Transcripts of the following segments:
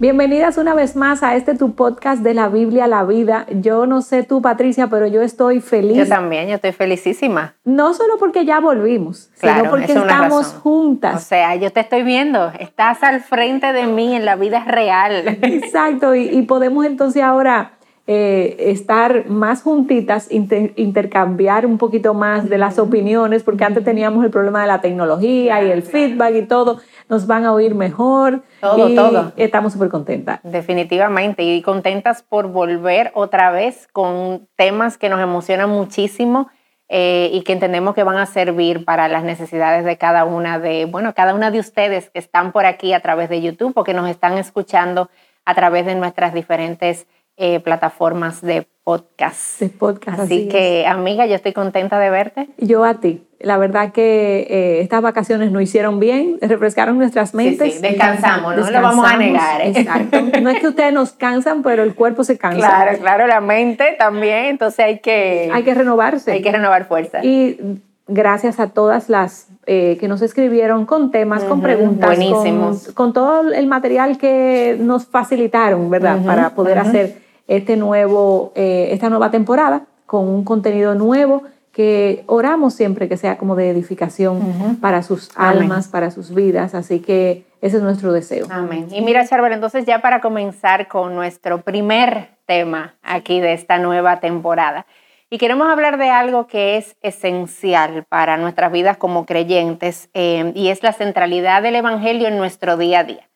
Bienvenidas una vez más a este tu podcast de la Biblia la vida. Yo no sé tú, Patricia, pero yo estoy feliz. Yo también, yo estoy felicísima. No solo porque ya volvimos, sino porque estamos juntas. O sea, yo te estoy viendo, estás al frente de mí en la vida real. Exacto, y, podemos entonces ahora eh, estar más juntitas, intercambiar un poquito más de las opiniones, porque antes teníamos el problema de la tecnología y el feedback y todo nos van a oír mejor. Todo, todo. Estamos súper contentas. Definitivamente, y contentas por volver otra vez con temas que nos emocionan muchísimo eh, y que entendemos que van a servir para las necesidades de cada una de, bueno, cada una de ustedes que están por aquí a través de YouTube o que nos están escuchando a través de nuestras diferentes eh, plataformas de podcast. De podcast. Así, que, amiga, yo estoy contenta de verte. Yo a ti. La verdad que eh, estas vacaciones nos hicieron bien, refrescaron nuestras mentes. Sí, sí, descansamos, no lo vamos a negar. ¿eh? Exacto. No es que ustedes nos cansan, pero el cuerpo se cansa. Claro, claro, la mente también, entonces hay que... Hay que renovarse. Hay que renovar fuerza. Y gracias a todas las eh, que nos escribieron con temas, con preguntas, Buenísimos. Con, todo el material que nos facilitaron, ¿verdad? Para poder hacer este nuevo, esta nueva temporada con un contenido nuevo que oramos siempre que sea como de edificación para sus almas, para sus vidas. Así que ese es nuestro deseo. Amén. Y mira, Charbel, entonces ya para comenzar con nuestro primer tema aquí de esta nueva temporada. Y queremos hablar de algo que es esencial para nuestras vidas como creyentes eh, y es la centralidad del Evangelio en nuestro día a día.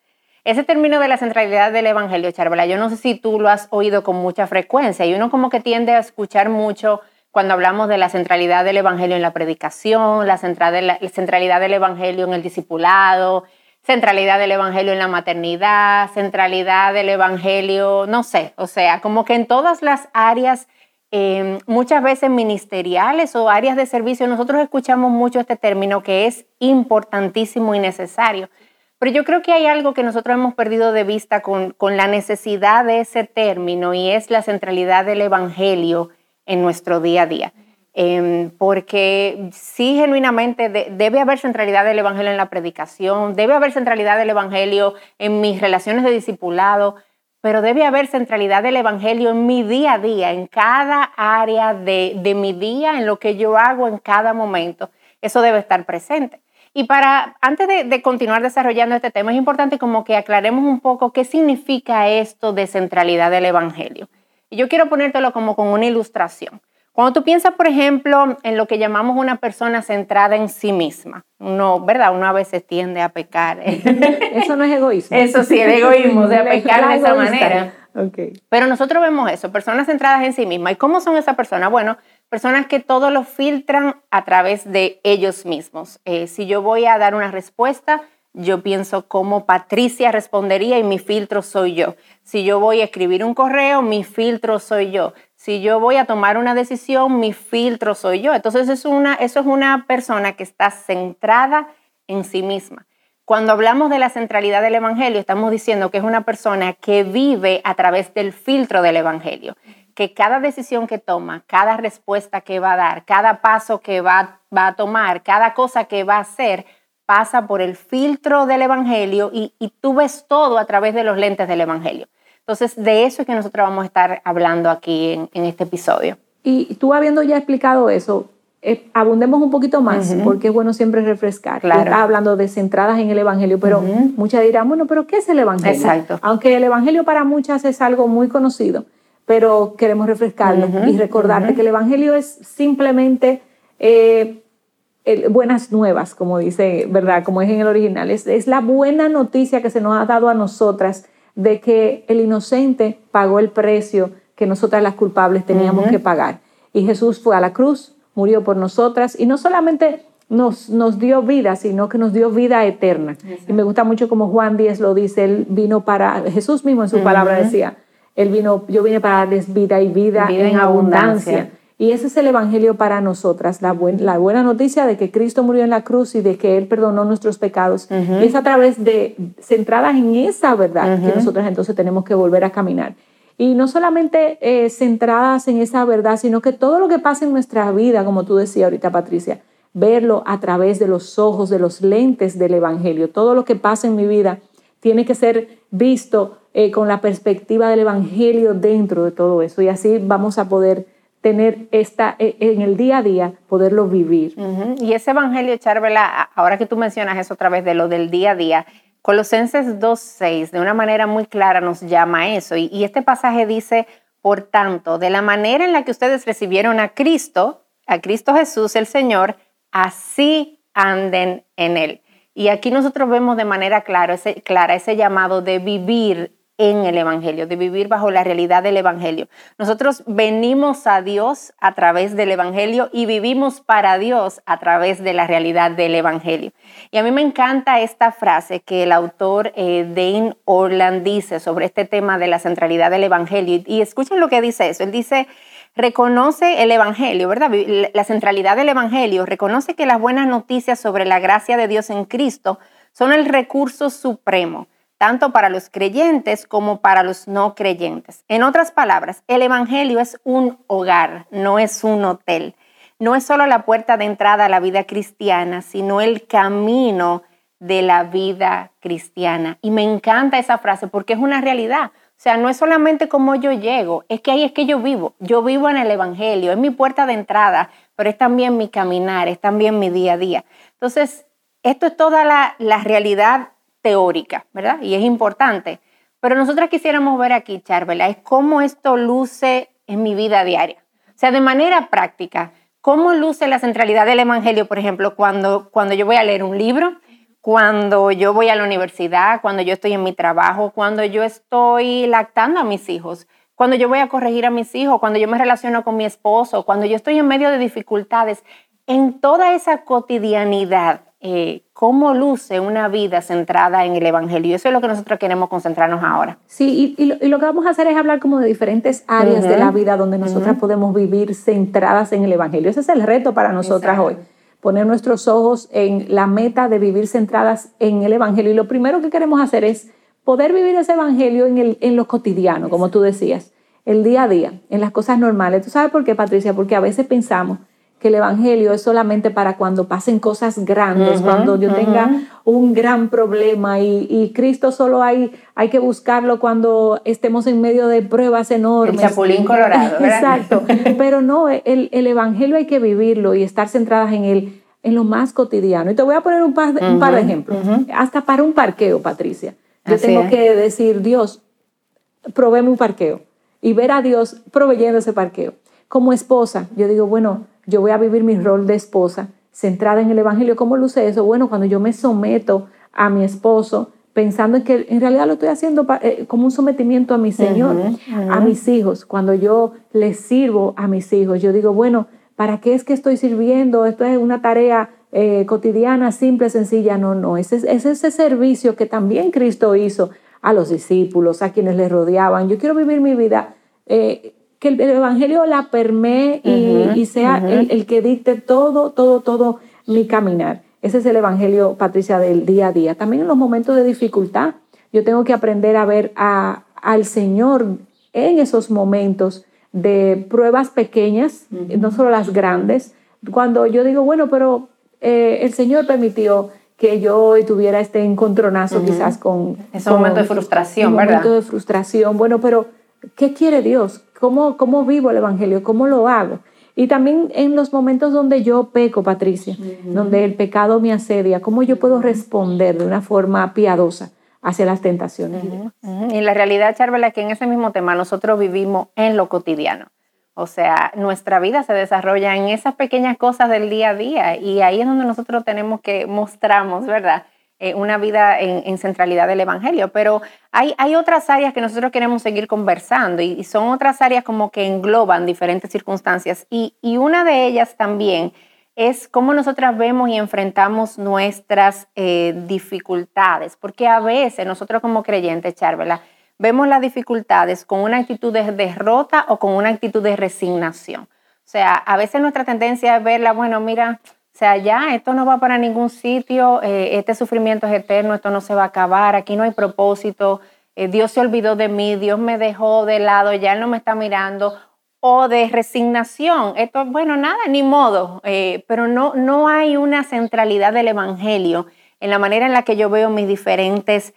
Ese término de la centralidad del Evangelio, Charbela, yo no sé si tú lo has oído con mucha frecuencia y uno como que tiende a escuchar mucho cuando hablamos de la centralidad del Evangelio en la predicación, la, centralidad del Evangelio en el discipulado, centralidad del Evangelio en la maternidad, centralidad del Evangelio, no sé, o sea, como que en todas las áreas, em, muchas veces ministeriales o áreas de servicio, nosotros escuchamos mucho este término que es importantísimo y necesario. Pero yo creo que hay algo que nosotros hemos perdido de vista con, la necesidad de ese término y es la centralidad del Evangelio en nuestro día a día. Em, porque sí, genuinamente debe haber centralidad del Evangelio en la predicación, debe haber centralidad del Evangelio en mis relaciones de discipulado, pero debe haber centralidad del Evangelio en mi día a día, en cada área de mi día, en lo que yo hago en cada momento. Eso debe estar presente. Y para, antes de, de, continuar desarrollando este tema, es importante como que aclaremos un poco qué significa esto de centralidad del Evangelio. Y yo quiero ponértelo como con una ilustración. Cuando tú piensas, por ejemplo, en lo que llamamos una persona centrada en sí misma, uno, ¿verdad? Uno a veces tiende a pecar. Eso no es egoísmo. Eso sí, el egoísmo, de pecar de esa manera. Okay. Pero nosotros vemos eso, personas centradas en sí mismas. ¿Y cómo son esas personas? Bueno, personas que todo lo filtran a través de ellos mismos. Eh, si yo voy a dar una respuesta, yo pienso cómo Patricia respondería y mi filtro soy yo. Si yo voy a escribir un correo, mi filtro soy yo. Si yo voy a tomar una decisión, mi filtro soy yo. Entonces es una, eso es una persona que está centrada en sí misma. Cuando hablamos de la centralidad del Evangelio, estamos diciendo que es una persona que vive a través del filtro del Evangelio, que cada decisión que toma, cada respuesta que va a dar, cada paso que va, va a tomar, cada cosa que va a hacer, pasa por el filtro del Evangelio y, tú ves todo a través de los lentes del Evangelio. Entonces, de eso es que nosotros vamos a estar hablando aquí en, este episodio. Y tú habiendo ya explicado eso, eh, abundemos un poquito más, porque es bueno siempre refrescar. Claro. hablando de centradas en el Evangelio, pero muchas dirán, bueno, pero ¿qué es el Evangelio? Exacto. Aunque el Evangelio para muchas es algo muy conocido, pero queremos refrescarlo y recordarte que el Evangelio es simplemente eh, buenas nuevas, como dice, ¿verdad? Como es en el original. Es, es la buena noticia que se nos ha dado a nosotras de que el inocente pagó el precio que nosotras las culpables teníamos que pagar. Y Jesús fue a la cruz, murió por nosotras y no solamente nos, nos dio vida, sino que nos dio vida eterna. Y me gusta mucho como Juan Díez lo dice, él vino para, Jesús mismo en su palabra decía, él vino, yo vine para darles vida y vida, en, abundancia. Y ese es el Evangelio para nosotras, la, la, buena noticia de que Cristo murió en la cruz y de que Él perdonó nuestros pecados. Y es a través de, centradas en esa verdad, que nosotras entonces tenemos que volver a caminar. Y no solamente eh, centradas en esa verdad, sino que todo lo que pasa en nuestra vida, como tú decías ahorita, Patricia, verlo a través de los ojos, de los lentes del Evangelio. Todo lo que pasa en mi vida tiene que ser visto eh, con la perspectiva del Evangelio dentro de todo eso. Y así vamos a poder tener esta, eh, en el día a día, poderlo vivir. Y ese Evangelio, Charvela, ahora que tú mencionas eso otra vez de lo del día a día, Colosenses 2.6 de una manera muy clara nos llama a eso. y este pasaje dice, por tanto, de la manera en la que ustedes recibieron a Cristo, a Cristo Jesús el Señor, así anden en Él. Y aquí nosotros vemos de manera clara ese, clara ese llamado de vivir en el Evangelio, de vivir bajo la realidad del Evangelio. Nosotros venimos a Dios a través del Evangelio y vivimos para Dios a través de la realidad del Evangelio. Y a mí me encanta esta frase que el autor eh, Dane Orland dice sobre este tema de la centralidad del Evangelio. Y, y escuchen lo que dice eso. Él dice, reconoce el Evangelio, ¿verdad? La centralidad del Evangelio, reconoce que las buenas noticias sobre la gracia de Dios en Cristo son el recurso supremo, tanto para los creyentes como para los no creyentes. En otras palabras, el Evangelio es un hogar, no es un hotel. No es solo la puerta de entrada a la vida cristiana, sino el camino de la vida cristiana. Y me encanta esa frase porque es una realidad. O sea, no es solamente cómo yo llego, es que ahí es que yo vivo. Yo vivo en el Evangelio, es mi puerta de entrada, pero es también mi caminar, es también mi día a día. Entonces, esto es toda la, realidad teórica, ¿verdad? Y es importante. Pero nosotros quisiéramos ver aquí, Charvela, es cómo esto luce en mi vida diaria. O sea, de manera práctica, cómo luce la centralidad del Evangelio, por ejemplo, cuando, cuando yo voy a leer un libro, cuando yo voy a la universidad, cuando yo estoy en mi trabajo, cuando yo estoy lactando a mis hijos, cuando yo voy a corregir a mis hijos, cuando yo me relaciono con mi esposo, cuando yo estoy en medio de dificultades, en toda esa cotidianidad, eh, cómo luce una vida centrada en el Evangelio. Eso es lo que nosotros queremos concentrarnos ahora. Sí, y, lo, que vamos a hacer es hablar como de diferentes áreas de la vida donde nosotras podemos vivir centradas en el Evangelio. Ese es el reto para nosotras hoy poner nuestros ojos en la meta de vivir centradas en el Evangelio. Y lo primero que queremos hacer es poder vivir ese Evangelio en, el, en lo cotidiano, como tú decías, el día a día, en las cosas normales. ¿Tú sabes por qué, Patricia? Porque a veces pensamos que el Evangelio es solamente para cuando pasen cosas grandes, cuando yo tenga un gran problema y, Cristo solo hay, hay que buscarlo cuando estemos en medio de pruebas enormes. El chapulín colorado. ¿verdad? Exacto, pero no, el, el, Evangelio hay que vivirlo y estar centradas en él en lo más cotidiano. Y te voy a poner un par, un par de ejemplos. Hasta para un parqueo, Patricia. Yo tengo que decir, Dios, proveeme un parqueo. Y ver a Dios proveyendo ese parqueo. Como esposa, yo digo, bueno, yo voy a vivir mi rol de esposa centrada en el Evangelio. ¿Cómo luce eso? Bueno, cuando yo me someto a mi esposo, pensando en que en realidad lo estoy haciendo eh, como un sometimiento a mi Señor, a mis hijos. Cuando yo les sirvo a mis hijos, yo digo, bueno, ¿para qué es que estoy sirviendo? Esto es una tarea eh, cotidiana, simple, sencilla. No, no, es, es ese servicio que también Cristo hizo a los discípulos, a quienes le rodeaban. Yo quiero vivir mi vida eh, que el, Evangelio la permee y, sea el, que dicte todo, todo, todo mi caminar. Ese es el Evangelio, Patricia, del día a día. También en los momentos de dificultad, yo tengo que aprender a ver a, al Señor en esos momentos de pruebas pequeñas, no solo las grandes. Cuando yo digo, bueno, pero eh, el Señor permitió que yo tuviera este encontronazo quizás con... Ese momento de frustración, ¿verdad? momento de frustración. Bueno, pero ¿qué quiere Dios? ¿Cómo, ¿Cómo vivo el Evangelio? ¿Cómo lo hago? Y también en los momentos donde yo peco, Patricia, donde el pecado me asedia, ¿cómo yo puedo responder de una forma piadosa hacia las tentaciones? Y la realidad, Charvela, es que en ese mismo tema nosotros vivimos en lo cotidiano. O sea, nuestra vida se desarrolla en esas pequeñas cosas del día a día y ahí es donde nosotros tenemos que mostrarnos, ¿verdad? Eh, una vida en, centralidad del Evangelio, pero hay, hay, otras áreas que nosotros queremos seguir conversando y, son otras áreas como que engloban diferentes circunstancias y, y, una de ellas también es cómo nosotras vemos y enfrentamos nuestras eh, dificultades, porque a veces nosotros como creyentes, Charvela, vemos las dificultades con una actitud de derrota o con una actitud de resignación. O sea, a veces nuestra tendencia es verla, bueno, mira, o sea, ya esto no va para ningún sitio, eh, este sufrimiento es eterno, esto no se va a acabar, aquí no hay propósito, eh, Dios se olvidó de mí, Dios me dejó de lado, ya Él no me está mirando, o de resignación, esto, bueno, nada, ni modo, eh, pero no, no hay una centralidad del Evangelio en la manera en la que yo veo mis diferentes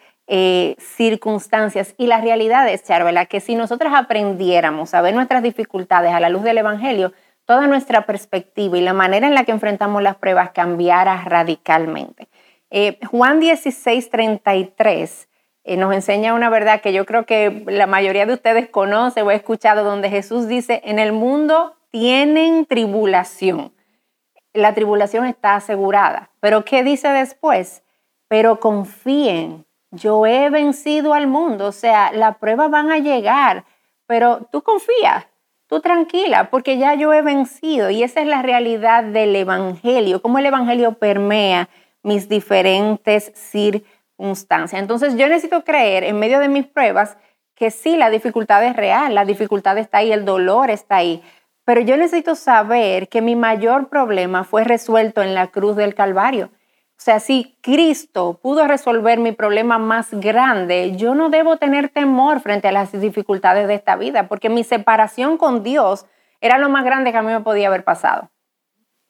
circunstancias. Y la realidad es, Charvela, que si nosotros aprendiéramos a ver nuestras dificultades a la luz del Evangelio, toda nuestra perspectiva y la manera en la que enfrentamos las pruebas cambiara radicalmente. Eh, Juan 16, 33 eh, nos enseña una verdad que yo creo que la mayoría de ustedes conoce o ha escuchado, donde Jesús dice, en el mundo tienen tribulación. La tribulación está asegurada. Pero ¿qué dice después? Pero confíen, yo he vencido al mundo, o sea, las pruebas van a llegar, pero tú confías, tú tranquila, porque ya yo he vencido y esa es la realidad del Evangelio, cómo el Evangelio permea mis diferentes circunstancias. Entonces yo necesito creer en medio de mis pruebas que sí, la dificultad es real, la dificultad está ahí, el dolor está ahí, pero yo necesito saber que mi mayor problema fue resuelto en la cruz del Calvario. O sea, si Cristo pudo resolver mi problema más grande, yo no debo tener temor frente a las dificultades de esta vida, porque mi separación con Dios era lo más grande que a mí me podía haber pasado.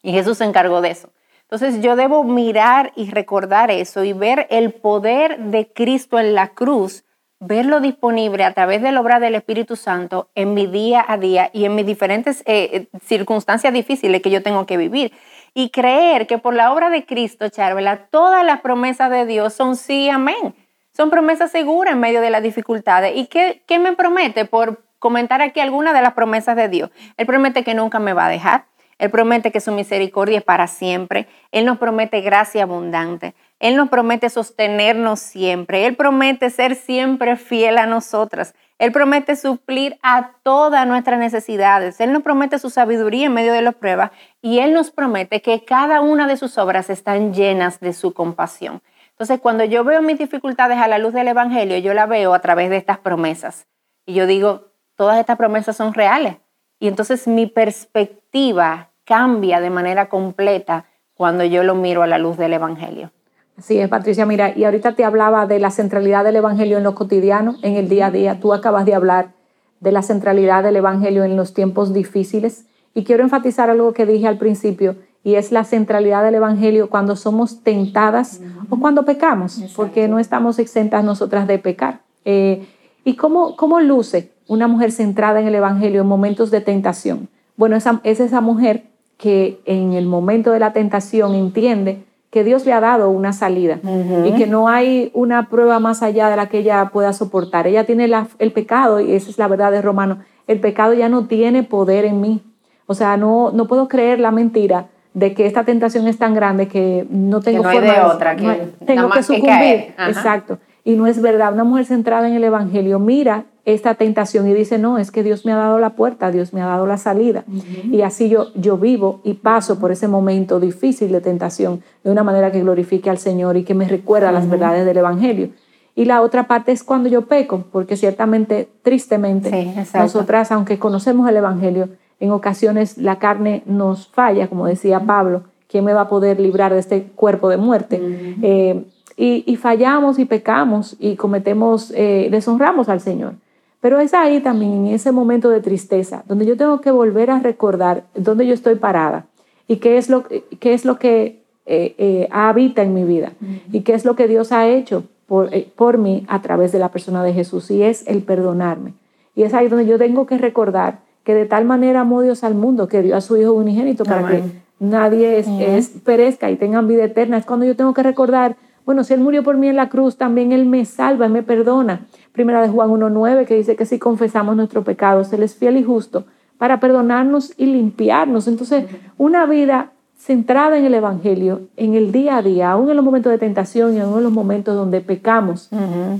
Y Jesús se encargó de eso. Entonces yo debo mirar y recordar eso y ver el poder de Cristo en la cruz, verlo disponible a través de la obra del Espíritu Santo en mi día a día y en mis diferentes eh, eh, circunstancias difíciles que yo tengo que vivir y creer que por la obra de Cristo, Charvela, todas las promesas de Dios son sí, amén. Son promesas seguras en medio de las dificultades. ¿Y qué, qué me promete? Por comentar aquí algunas de las promesas de Dios. Él promete que nunca me va a dejar. Él promete que su misericordia es para siempre. Él nos promete gracia abundante. Él nos promete sostenernos siempre. Él promete ser siempre fiel a nosotras. Él promete suplir a todas nuestras necesidades. Él nos promete su sabiduría en medio de las pruebas y Él nos promete que cada una de sus obras están llenas de su compasión. Entonces, cuando yo veo mis dificultades a la luz del Evangelio, yo la veo a través de estas promesas. Y yo digo, todas estas promesas son reales. Y entonces mi perspectiva cambia de manera completa cuando yo lo miro a la luz del Evangelio. Sí, es, Patricia. Mira, y ahorita te hablaba de la centralidad del Evangelio en lo cotidiano, en el día a día. Tú acabas de hablar de la centralidad del Evangelio en los tiempos difíciles. Y quiero enfatizar algo que dije al principio, y es la centralidad del Evangelio cuando somos tentadas o cuando pecamos, porque no estamos exentas nosotras de pecar. Eh, ¿Y cómo, cómo luce una mujer centrada en el Evangelio en momentos de tentación? Bueno, esa, es esa mujer que en el momento de la tentación entiende que Dios le ha dado una salida y que no hay una prueba más allá de la que ella pueda soportar. Ella tiene el pecado, y esa es la verdad de Romano, el pecado ya no tiene poder en mí. O sea, no, no puedo creer la mentira de que esta tentación es tan grande que no tengo que no forma de otra, que tengo que sucumbir. Exacto. Y no es verdad. Una mujer centrada en el Evangelio mira esta tentación y dice, no, es que Dios me ha dado la puerta, Dios me ha dado la salida. Y así yo, yo vivo y paso por ese momento difícil de tentación de una manera que glorifique al Señor y que me recuerda las verdades del Evangelio. Y la otra parte es cuando yo peco, porque ciertamente, tristemente, nosotras, aunque conocemos el Evangelio, en ocasiones la carne nos falla, como decía Pablo, ¿quién me va a poder librar de este cuerpo de muerte? Eh, y, fallamos y pecamos y cometemos, eh, deshonramos al Señor. Pero es ahí también, en ese momento de tristeza, donde yo tengo que volver a recordar dónde yo estoy parada y qué es lo, qué es lo que eh, eh, habita en mi vida y qué es lo que Dios ha hecho por, eh, por mí a través de la persona de Jesús y es el perdonarme. Y es ahí donde yo tengo que recordar que de tal manera amó Dios al mundo que dio a su Hijo unigénito para que nadie es, perezca y tengan vida eterna. Es cuando yo tengo que recordar, bueno, si Él murió por mí en la cruz, también Él me salva, me perdona. Primera de Juan 1.9 que dice que si confesamos nuestro pecado, Él es fiel y justo para perdonarnos y limpiarnos. Entonces, una vida centrada en el Evangelio, en el día a día, aún en los momentos de tentación y aún en los momentos donde pecamos,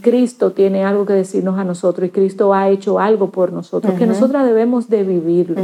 Cristo tiene algo que decirnos a nosotros y Cristo ha hecho algo por nosotros, que nosotras debemos de vivirlo,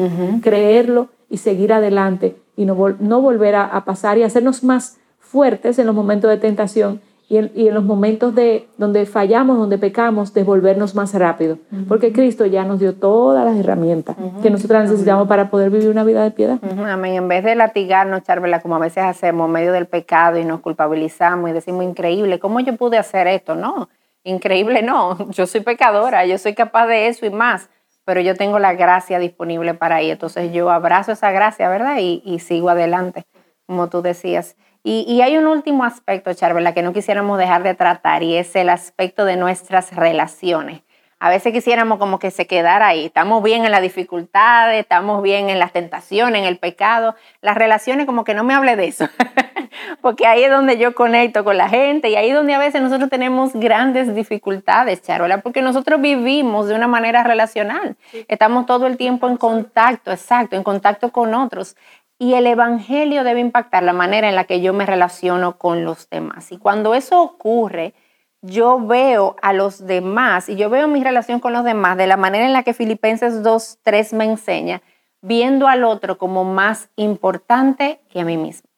creerlo y seguir adelante y no, no volver a, a pasar y hacernos más fuertes en los momentos de tentación y en, los momentos de donde fallamos, donde pecamos, devolvernos más rápido, porque Cristo ya nos dio todas las herramientas que nosotros necesitamos para poder vivir una vida de piedad. Amén. En vez de latigarnos, Charvela, como a veces hacemos, en medio del pecado y nos culpabilizamos y decimos, increíble, ¿cómo yo pude hacer esto? No, increíble no, yo soy pecadora, yo soy capaz de eso y más, pero yo tengo la gracia disponible para ahí, entonces yo abrazo esa gracia, ¿verdad? Y, y sigo adelante, como tú decías. Y, hay un último aspecto, Charvela, que no quisiéramos dejar de tratar y es el aspecto de nuestras relaciones. A veces quisiéramos como que se quedara ahí. Estamos bien en las dificultades, estamos bien en las tentaciones, en el pecado. Las relaciones como que no me hable de eso, porque ahí es donde yo conecto con la gente y ahí es donde a veces nosotros tenemos grandes dificultades, Charola, porque nosotros vivimos de una manera relacional. Estamos todo el tiempo en contacto, exacto, en contacto con otros. Y el Evangelio debe impactar la manera en la que yo me relaciono con los demás. Y cuando eso ocurre, yo veo a los demás y yo veo mi relación con los demás de la manera en la que Filipenses 2, 3 me enseña, viendo al otro como más importante que a mí mismo.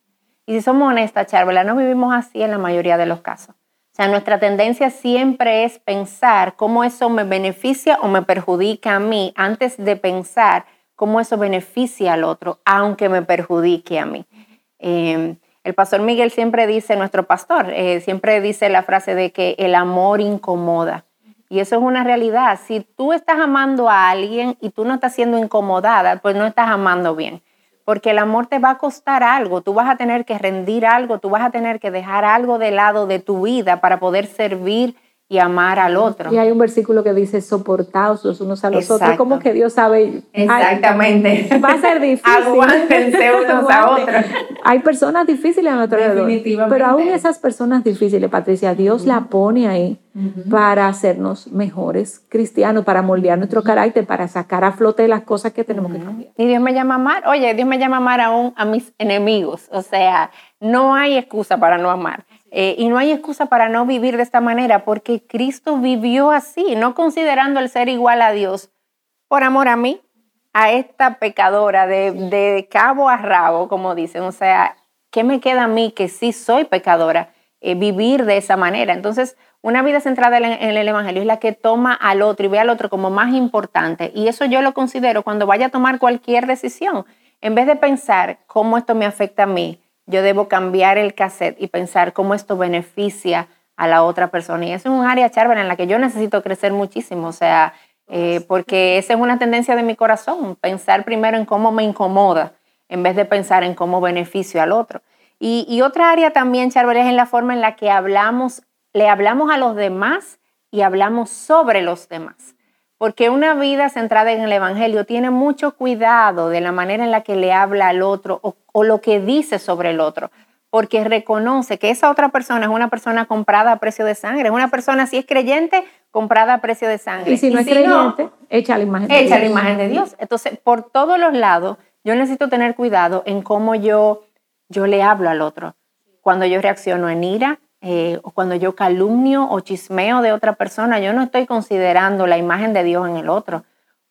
Y si somos honestas, Charvela, no vivimos así en la mayoría de los casos. O sea, nuestra tendencia siempre es pensar cómo eso me beneficia o me perjudica a mí antes de pensar cómo eso beneficia al otro, aunque me perjudique a mí. Em, el pastor Miguel siempre dice, nuestro pastor, eh, siempre dice la frase de que el amor incomoda. Y eso es una realidad. Si tú estás amando a alguien y tú no estás siendo incomodada, pues no estás amando bien. Porque el amor te va a costar algo, tú vas a tener que rendir algo, tú vas a tener que dejar algo de lado de tu vida para poder servir y amar al otro. Y hay un versículo que dice soportaos los unos a los otros, como que Dios sabe. Exactamente. va a ser difícil. Aguántense unos a otros. Hay personas difíciles a nuestro alrededor. Pero aún esas personas difíciles, Patricia, Dios la pone ahí para hacernos mejores cristianos, para moldear nuestro carácter, para sacar a flote las cosas que tenemos que cambiar. Y Dios me llama a amar. Oye, Dios me llama a amar aún a mis enemigos. O sea, no hay excusa para no amar. Eh, y no hay excusa para no vivir de esta manera, porque Cristo vivió así, no considerando el ser igual a Dios, por amor a mí, a esta pecadora de, cabo a rabo, como dicen. O sea, ¿qué me queda a mí que sí soy pecadora? Eh, vivir de esa manera. Entonces, una vida centrada en, en el Evangelio es la que toma al otro y ve al otro como más importante. Y eso yo lo considero cuando vaya a tomar cualquier decisión. En vez de pensar cómo esto me afecta a mí, yo debo cambiar el cassette y pensar cómo esto beneficia a la otra persona. Y eso es un área, Charvel, en la que yo necesito crecer muchísimo, o sea, eh, porque esa es una tendencia de mi corazón, pensar primero en cómo me incomoda en vez de pensar en cómo beneficio al otro. Y, otra área también, Charvel, es en la forma en la que hablamos, le hablamos a los demás y hablamos sobre los demás. Porque una vida centrada en el Evangelio tiene mucho cuidado de la manera en la que le habla al otro o, lo que dice sobre el otro, porque reconoce que esa otra persona es una persona comprada a precio de sangre, es una persona, si es creyente, comprada a precio de sangre. Y si no es creyente, echa la imagen de Dios. Echa la imagen de Dios. Entonces, por todos los lados, yo necesito tener cuidado en cómo yo, yo le hablo al otro. Cuando yo reacciono en ira, eh, o cuando yo calumnio o chismeo de otra persona, yo no estoy considerando la imagen de Dios en el otro.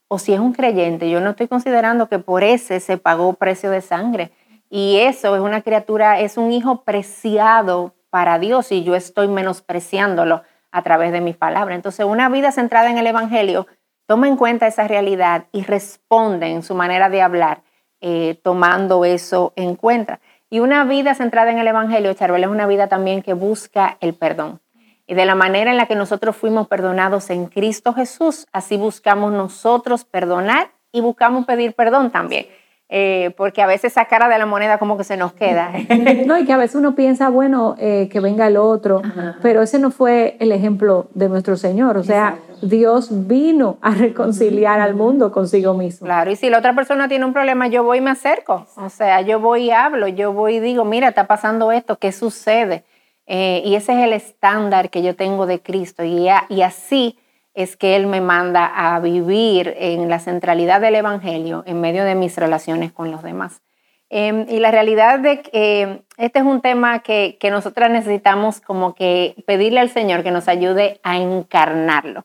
O si es un creyente, yo no estoy considerando que por ese se pagó precio de sangre. Y eso es una criatura, es un hijo preciado para Dios y yo estoy menospreciándolo a través de mi palabra. Entonces, una vida centrada en el Evangelio toma en cuenta esa realidad y responde en su manera de hablar, eh, tomando eso en cuenta. Y una vida centrada en el Evangelio, Charbel, es una vida también que busca el perdón. Y de la manera en la que nosotros fuimos perdonados en Cristo Jesús, así buscamos nosotros perdonar y buscamos pedir perdón también. Eh, porque a veces esa cara de la moneda como que se nos queda. no, y que a veces uno piensa, bueno, eh, que venga el otro, pero ese no fue el ejemplo de nuestro Señor. O sea, Dios vino a reconciliar al mundo consigo mismo. Claro, y si la otra persona tiene un problema, yo voy y me acerco. O sea, yo voy y hablo, yo voy y digo, mira, está pasando esto, ¿qué sucede? Eh, y ese es el estándar que yo tengo de Cristo. Y, y así es que Él me manda a vivir en la centralidad del Evangelio en medio de mis relaciones con los demás. Em, y la realidad de que eh, este es un tema que, que nosotras necesitamos como que pedirle al Señor que nos ayude a encarnarlo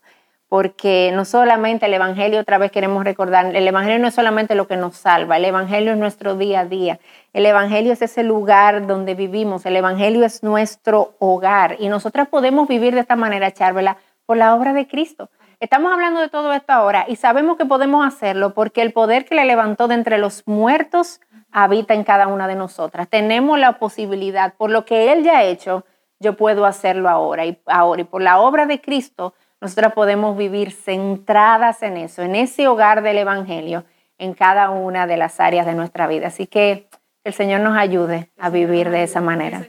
porque no solamente el Evangelio, otra vez queremos recordar, el Evangelio no es solamente lo que nos salva, el Evangelio es nuestro día a día, el Evangelio es ese lugar donde vivimos, el Evangelio es nuestro hogar y nosotras podemos vivir de esta manera, Charvela, por la obra de Cristo. Estamos hablando de todo esto ahora y sabemos que podemos hacerlo porque el poder que le levantó de entre los muertos habita en cada una de nosotras. Tenemos la posibilidad, por lo que Él ya ha hecho, yo puedo hacerlo ahora y ahora y por la obra de Cristo nosotras podemos vivir centradas en eso, en ese hogar del Evangelio, en cada una de las áreas de nuestra vida. Así que el Señor nos ayude a vivir de esa manera.